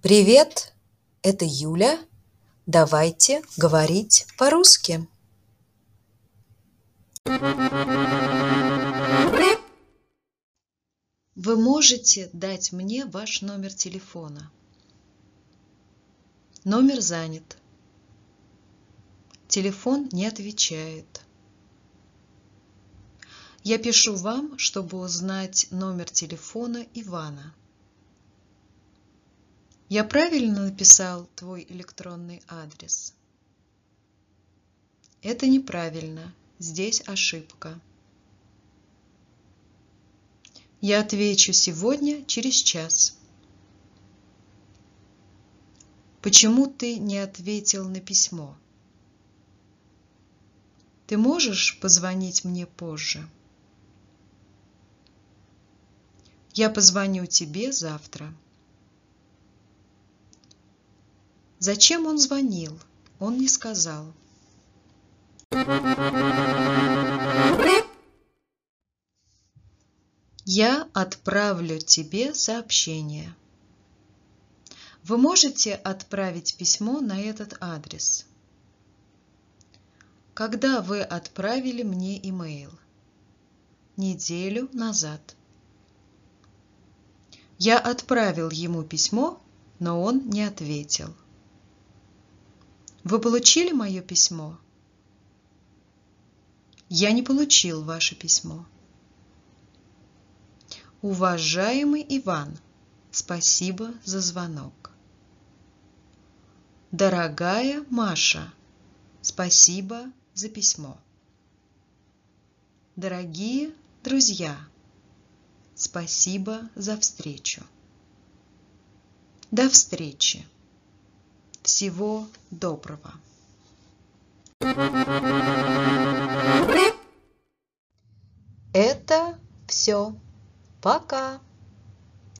Привет, это Юля. Давайте говорить по-русски. Вы можете дать мне ваш номер телефона. Номер занят. Телефон не отвечает. Я пишу вам, чтобы узнать номер телефона Ивана. Я правильно написал твой электронный адрес? Это неправильно. Здесь ошибка. Я отвечу сегодня через час. Почему ты не ответил на письмо? Ты можешь позвонить мне позже? Я позвоню тебе завтра. Зачем он звонил? Он не сказал. Я отправлю тебе сообщение. Вы можете отправить письмо на этот адрес. Когда вы отправили мне имейл? Неделю назад. Я отправил ему письмо, но он не ответил. Вы получили мое письмо? Я не получил ваше письмо. Уважаемый Иван, спасибо за звонок. Дорогая Маша, спасибо за письмо. Дорогие друзья, спасибо за встречу. До встречи! Всего доброго! Это все. Пока!